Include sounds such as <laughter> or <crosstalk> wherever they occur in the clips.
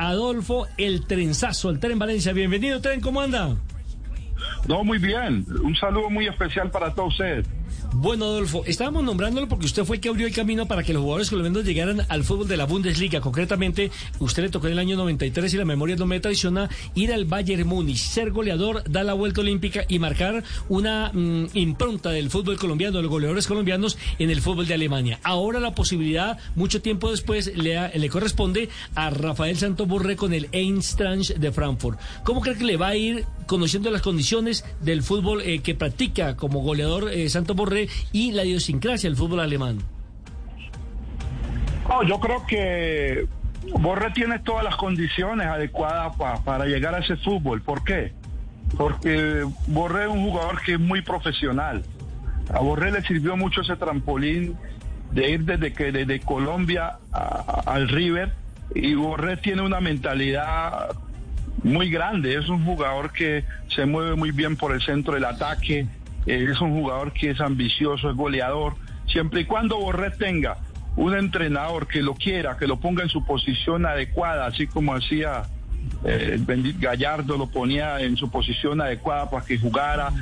Adolfo, el trenzazo, el tren Valencia. Bienvenido, tren, ¿cómo anda? No, muy bien. Un saludo muy especial para todos ustedes. Bueno, Adolfo, estábamos nombrándolo porque usted fue el que abrió el camino para que los jugadores colombianos llegaran al fútbol de la Bundesliga. Concretamente, usted le tocó en el año 93 y la memoria no me traiciona ir al Bayern Múnich, ser goleador, dar la vuelta olímpica y marcar una mm, impronta del fútbol colombiano, de los goleadores colombianos en el fútbol de Alemania. Ahora la posibilidad, mucho tiempo después, le, le corresponde a Rafael Santos Borré con el Eintracht de Frankfurt. ¿Cómo cree que le va a ir conociendo las condiciones del fútbol eh, que practica como goleador eh, Santos Borré y la idiosincrasia del fútbol alemán? No, yo creo que Borré tiene todas las condiciones adecuadas pa- para llegar a ese fútbol. ¿Por qué? Porque Borré es un jugador que es muy profesional. A Borré le sirvió mucho ese trampolín de ir desde que desde Colombia al River y Borré tiene una mentalidad muy grande. Es un jugador que se mueve muy bien por el centro del ataque. eh, es un jugador que es ambicioso, es goleador. Siempre y cuando Borré tenga un entrenador que lo quiera, que lo ponga en su posición adecuada, así como hacía eh, Gallardo, lo ponía en su posición adecuada para que jugara,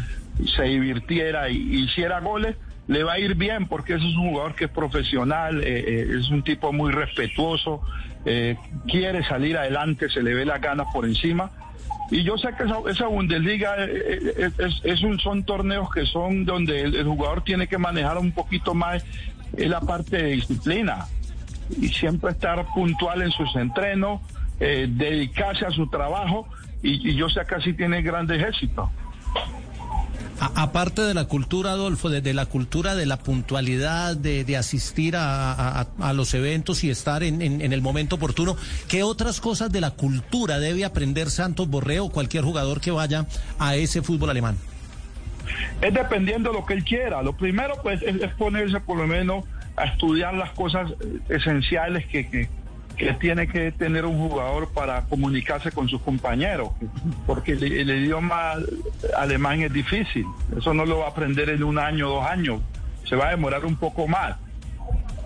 se divirtiera y hiciera goles, le va a ir bien porque es un jugador que es profesional, eh, eh, es un tipo muy respetuoso, eh, quiere salir adelante, se le ve las ganas por encima. Y yo sé que esa, Bundesliga es, es un, son torneos que son donde el, jugador tiene que manejar un poquito más la parte de disciplina y siempre estar puntual en sus entrenos, dedicarse a su trabajo y, y yo sé que así tiene grandes éxitos. Aparte de la cultura, Adolfo, de, de la cultura de la puntualidad, de, de asistir a, a- los eventos y estar en, en- en el momento oportuno, ¿qué otras cosas de la cultura debe aprender Santos Borreo o cualquier jugador que vaya a ese fútbol alemán? Es dependiendo de lo que él quiera. Lo primero pues es, es ponerse por lo menos a estudiar las cosas eh, esenciales que, que, que tiene que tener un jugador para comunicarse con sus compañeros, porque el, idioma alemán es difícil. Eso no lo va a aprender en un año, dos años. Se va a demorar un poco más.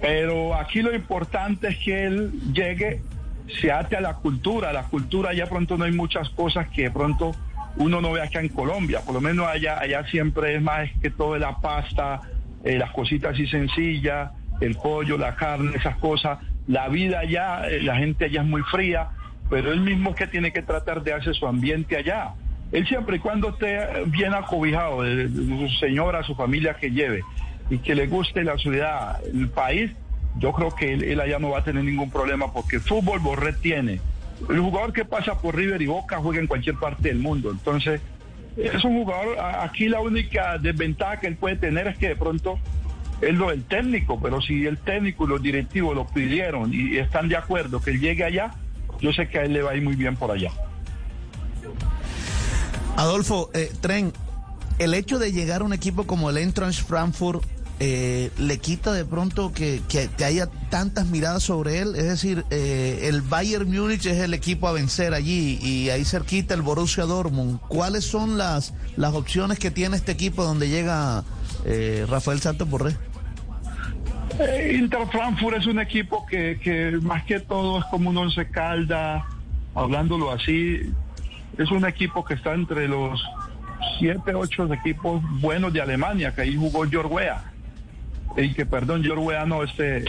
Pero aquí lo importante es que él llegue, se ate a la cultura. La cultura ya pronto no hay muchas cosas que pronto uno no ve acá en Colombia. Por lo menos allá, allá siempre es más que todo la pasta, eh, las cositas así sencillas, el pollo, la carne, esas cosas. La vida allá, eh, la gente allá es muy fría, pero él mismo es que tiene que tratar de hacer su ambiente allá. Él siempre y cuando esté bien acobijado de, su señora, su familia que lleve y que le guste la ciudad, el país, yo creo que él, él allá no va a tener ningún problema porque el fútbol Borré tiene. El jugador que pasa por River y Boca juega en cualquier parte del mundo. Entonces, es un jugador, aquí la única desventaja que él puede tener es que de pronto es lo del técnico, pero si el técnico y los directivos lo pidieron y están de acuerdo que él llegue allá, yo sé que a él le va a ir muy bien por allá. Adolfo, eh, Tren, el hecho de llegar a un equipo como el Eintracht Frankfurt eh, le quita de pronto que, que- haya tantas miradas sobre él. Es decir, eh, el Bayern Múnich es el equipo a vencer allí y ahí cerquita el Borussia Dortmund. ¿Cuáles son las, las opciones que tiene este equipo donde llega Rafael Santos Borré? Inter Frankfurt es un equipo que, que más que todo es como un once calda, hablándolo así, es un equipo que está entre los siete, ocho equipos buenos de Alemania, que ahí jugó Georg Weah. Y que, perdón, Georg Weah no, este,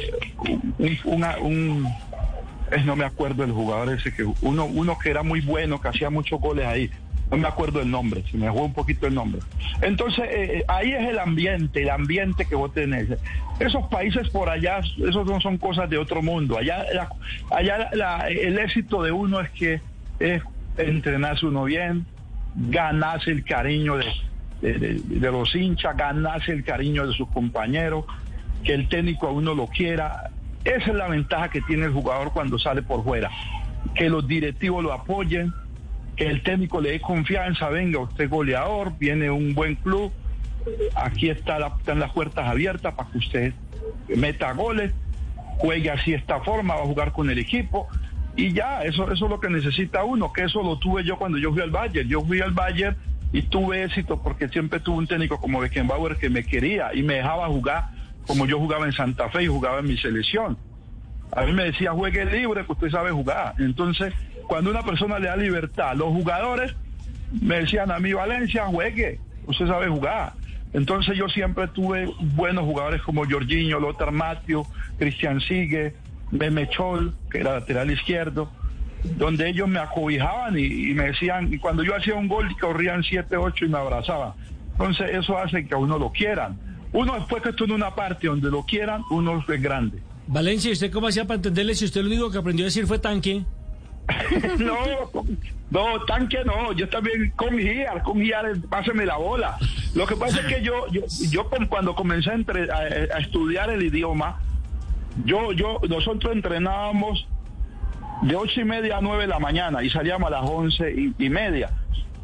un, no me acuerdo del jugador ese, que uno, uno que era muy bueno, que hacía muchos goles ahí. No me acuerdo el nombre, si me jugó un poquito el nombre. Entonces, eh, eh, ahí es el ambiente, el ambiente que vos tenés. Esos países por allá, esos no son cosas de otro mundo. Allá, allá la- el éxito de uno es que es entrenarse uno bien, ganarse el cariño de- de- de los hinchas, ganarse el cariño de sus compañeros, que el técnico a uno lo quiera. Esa es la ventaja que tiene el jugador cuando sale por fuera. que los directivos lo apoyen, que el técnico le dé confianza, venga, usted goleador, viene un buen club, aquí está la- están las puertas abiertas para que usted meta goles, juegue así esta forma, va a jugar con el equipo. Y ya, eso, eso es lo que necesita uno, que eso lo tuve yo cuando yo fui al Bayern. Yo fui al Bayern y tuve éxito porque siempre tuve un técnico como Beckenbauer que me quería y me dejaba jugar como yo jugaba en Santa Fe y jugaba en mi selección. A mí me decía, juegue libre, que usted sabe jugar. Entonces, cuando una persona le da libertad, los jugadores me decían a mí, Valencia, juegue, usted sabe jugar. Entonces yo siempre tuve buenos jugadores como Jorginho, Lothar Matthew, Cristian Sigue, Memechol, que era lateral izquierdo, donde ellos me acobijaban y, y me decían, y cuando yo hacía un gol, corrían 7, 8 y me abrazaban. Entonces eso hace que a uno lo quieran. Uno después que estuvo en una parte donde lo quieran, uno es grande. Valencia, ¿y usted cómo hacía para entenderle si usted lo único que aprendió a decir fue tanque? <laughs> no, no, tanque no, yo también con Giar, con Giar, páseme la bola. Lo que pasa es que yo, yo, yo cuando comencé a, entre- a- a estudiar el idioma, yo, yo, nosotros entrenábamos de ocho y media a nueve de la mañana y salíamos a las once y, y media.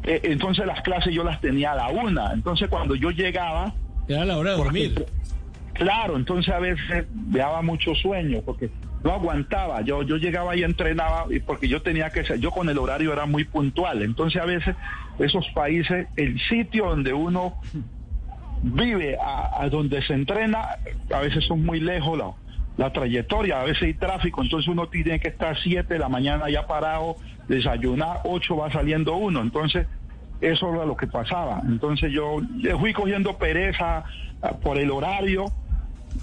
Eh, entonces las clases yo las tenía a la una. Entonces cuando yo llegaba, Era la hora de dormir. Claro, entonces a veces me mucho sueño porque no aguantaba. Yo yo llegaba y entrenaba porque yo tenía que ser, yo con el horario era muy puntual. Entonces a veces esos países, el sitio donde uno vive, a, a donde se entrena, a veces son muy lejos la, la trayectoria, a veces hay tráfico, entonces uno tiene que estar 7 de la mañana ya parado, desayunar, 8 va saliendo uno. Entonces eso era lo que pasaba. Entonces yo fui cogiendo pereza ah, por el horario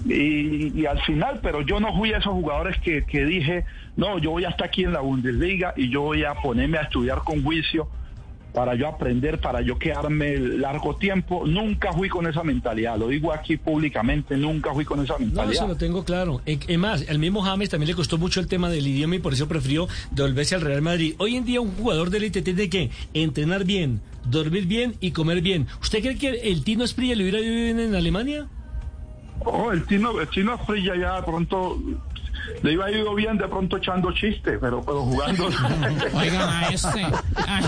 y, y al final, pero yo no fui a esos jugadores que, que dije, no, yo voy hasta aquí en la Bundesliga y yo voy a ponerme a estudiar con juicio para yo aprender, para yo quedarme largo tiempo. Nunca fui con esa mentalidad, lo digo aquí públicamente, nunca fui con esa No, mentalidad. eso lo tengo claro. E- Es más, al mismo James también le costó mucho el tema del idioma y por eso prefirió devolverse al Real Madrid. Hoy en día un jugador de élite tiene que entrenar bien, dormir bien y comer bien. ¿Usted cree que el Tino Esprilla le hubiera ido bien en Alemania? Oh, el chino, el chino Frilla ya de pronto le iba ido bien de pronto echando chistes, pero, pero jugando. <laughs> Oigan a este. Ay,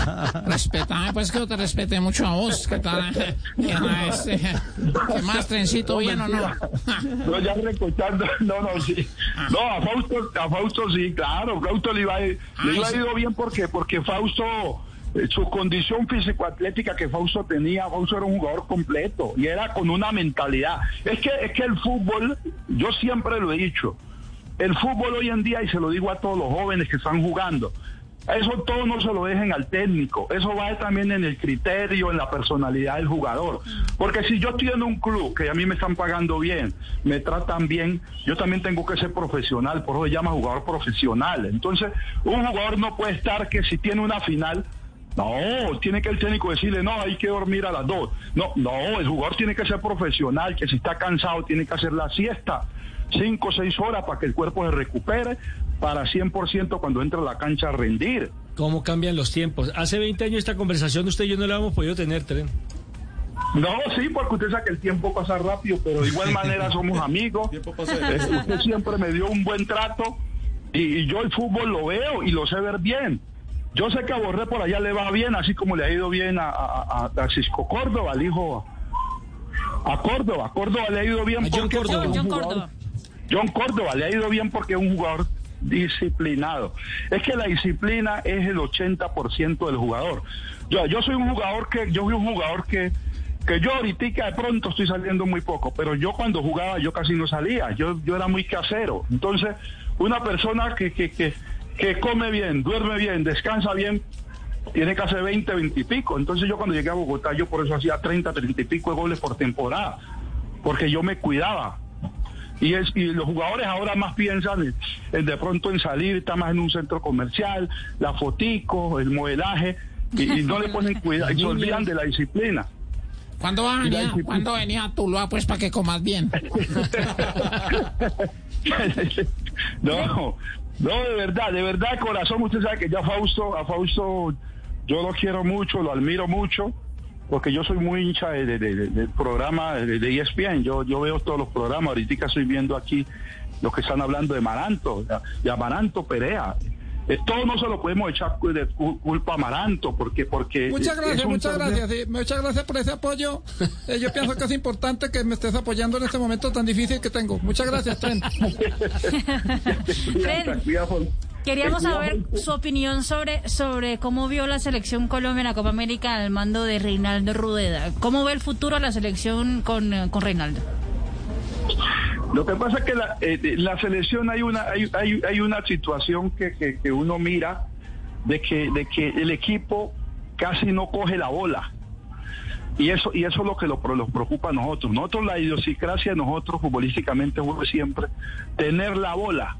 respetame, pues que yo te respete mucho a vos. ¿Qué tal? A este. ¿Qué más, trencito, bien o no? No, ya recochando, no, no, sí. No, a Fausto, a Fausto sí, claro, Fausto le iba, a- le iba a ido bien porque, porque Fausto, su condición físico-atlética que Fausto tenía, Fausto era un jugador completo y era con una mentalidad. Es que, es que el fútbol, yo siempre lo he dicho, el fútbol hoy en día, y se lo digo a todos los jóvenes que están jugando, eso todo no se lo dejen al técnico, eso va también en el criterio, en la personalidad del jugador. Porque si yo estoy en un club que a mí me están pagando bien, me tratan bien, yo también tengo que ser profesional, por eso se llama jugador profesional. Entonces, un jugador no puede estar que si tiene una final, no, tiene que el técnico decirle, no, hay que dormir a las dos. No, no, el jugador tiene que ser profesional, que si está cansado tiene que hacer la siesta, cinco o seis horas para que el cuerpo se recupere, para 100% cuando entra a la cancha a rendir. ¿Cómo cambian los tiempos? Hace 20 años esta conversación usted y yo no la hemos podido tener, Tren. No, sí, porque usted sabe que el tiempo pasa rápido, pero de igual <laughs> manera somos amigos. Usted siempre me dio un buen trato y, y yo el fútbol lo veo y lo sé ver bien. Yo sé que a Borré por allá le va bien, así como le ha ido bien a, a, a- a Cisco Córdoba, al hijo a Córdoba. Córdoba le ha ido bien A John porque Córdoba. es un John jugador- Córdoba. John Córdoba le ha ido bien porque es un jugador disciplinado. Es que la disciplina es el 80% del jugador. Yo, yo soy un jugador que, yo fui un jugador que, que yo ahorita de pronto estoy saliendo muy poco, pero yo cuando jugaba yo casi no salía, yo, yo era muy casero. Entonces, una persona que, que, que, que come bien, duerme bien, descansa bien, tiene que hacer 20, 20 y pico. Entonces yo cuando llegué a Bogotá, yo por eso hacía 30, 30 y pico de goles por temporada, porque yo me cuidaba. Y, es, y los jugadores ahora más piensan en, en de pronto en salir, está más en un centro comercial, la fotico, el modelaje, y, y no le ponen cuidado, y se olvidan de la disciplina. ¿Cuándo vas a Y la venir? disciplina. ¿Cuándo venís a Tuluá, pues, para que comas bien? <laughs> <laughs> no, no, de verdad, de verdad, de corazón, usted sabe que ya Fausto, a Fausto yo lo quiero mucho, lo admiro mucho, porque yo soy muy hincha de- de- de- de- del programa de, de E ESPN, yo, yo veo todos los programas, ahorita estoy viendo aquí los que están hablando de Maranto, y Amaranto Perea. Eh, todo no se lo podemos echar de culpa a Maranto, porque... porque muchas gracias, muchas gracias, muchas gracias por ese apoyo. Eh, yo pienso que es importante que me estés apoyando en este momento tan difícil que tengo. Muchas gracias, Trent. <laughs> Queríamos saber su opinión sobre, sobre cómo vio la selección Colombia en la Copa América al mando de Reinaldo Rudeda. ¿Cómo ve el futuro de la selección con, eh, con Reinaldo? Lo que pasa es que la, eh, la selección hay una hay, hay, hay una situación que, que, que, uno mira de que de que el equipo casi no coge la bola y eso y eso es lo que lo, nos preocupa a nosotros nosotros la idiosincrasia de nosotros futbolísticamente fue siempre tener la bola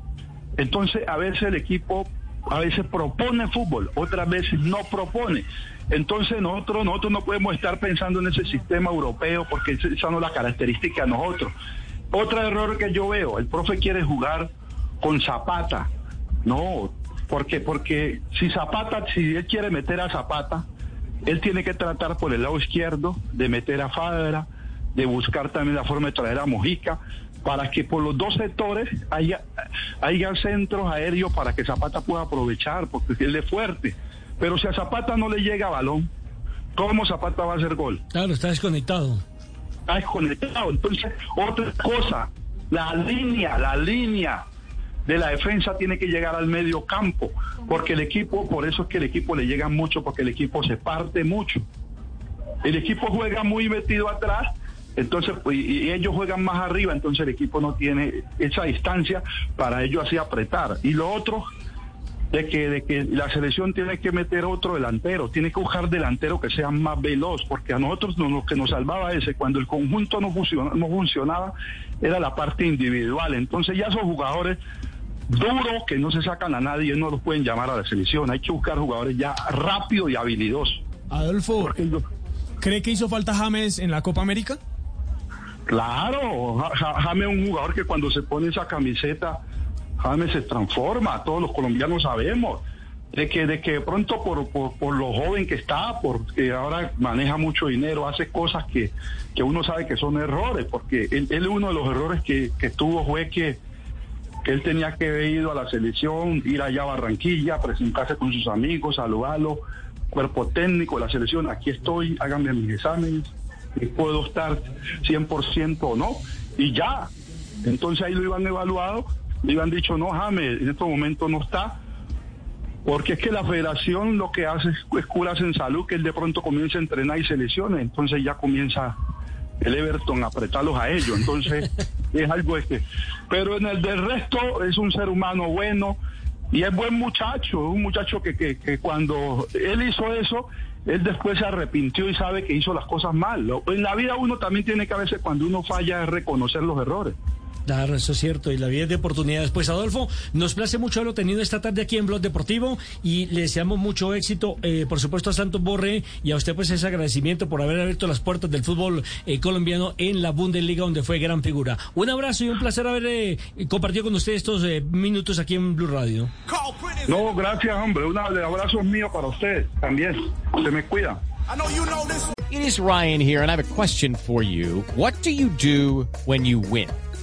entonces, a veces el equipo a veces propone fútbol, otras veces no propone. Entonces nosotros, nosotros no podemos estar pensando en ese sistema europeo porque esa no es la característica de nosotros. Otro error que yo veo, el profe quiere jugar con Zapata. No, porque porque si Zapata, si él quiere meter a Zapata, él tiene que tratar por el lado izquierdo de meter a Fadra, de buscar también la forma de traer a Mojica para que por los dos sectores haya, haya centros aéreos para que Zapata pueda aprovechar, porque él es fuerte. Pero si a Zapata no le llega balón, ¿cómo Zapata va a hacer gol? Claro, está desconectado. Está desconectado. Entonces, otra cosa, la línea, la línea de la defensa tiene que llegar al medio campo, porque el equipo, por eso es que el equipo le llega mucho, porque el equipo se parte mucho. El equipo juega muy metido atrás entonces, pues, y ellos juegan más arriba, entonces el equipo no tiene esa distancia para ellos así apretar. Y lo otro, de que, de que la selección tiene que meter otro delantero, tiene que buscar delantero que sea más veloz, porque a nosotros lo que nos salvaba ese, cuando el conjunto no, funciona, no funcionaba, era la parte individual. Entonces ya esos jugadores duros que no se sacan a nadie, no los pueden llamar a la selección. Hay que buscar jugadores ya rápido y habilidosos. Adolfo, ¿cree que hizo falta James en la Copa América? Claro, James es un jugador que cuando se pone esa camiseta, James se transforma, todos los colombianos sabemos. De que, de que pronto por, por, lo joven que está, porque ahora maneja mucho dinero, hace cosas que, que uno sabe que son errores, porque él, uno de los errores que, que tuvo fue que, que él tenía que haber ido a la selección, ir allá a Barranquilla, presentarse con sus amigos, saludarlo, cuerpo técnico de la selección, aquí estoy, háganme mis exámenes, puedo estar 100% o no, y ya. Entonces ahí lo iban evaluado, le iban dicho, no, James, en este momento no está, porque es que la federación lo que hace es curas en salud, que él de pronto comienza a entrenar y se lesiona, entonces ya comienza el Everton a apretarlos a ellos, entonces <laughs> es algo este. Pero en el del resto es un ser humano bueno y es buen muchacho, un muchacho que, que, que cuando él hizo eso, él después se arrepintió y sabe que hizo las cosas mal. En la vida uno también tiene que a veces cuando uno falla es reconocer los errores. Claro, eso es cierto, y la vida es de oportunidades. Pues Adolfo, nos place mucho lo tenido esta tarde aquí en Blog Deportivo y le deseamos mucho éxito, eh, por supuesto a Santos Borre y a usted pues ese agradecimiento por haber abierto las puertas del fútbol eh, colombiano en la Bundesliga donde fue gran figura. Un abrazo y un placer haber eh, compartido con usted estos minutos aquí en Blue Radio. No, gracias hombre, un abrazo mío para usted también, se me cuida. It is Ryan here and I have a question for you. What do you do when you win?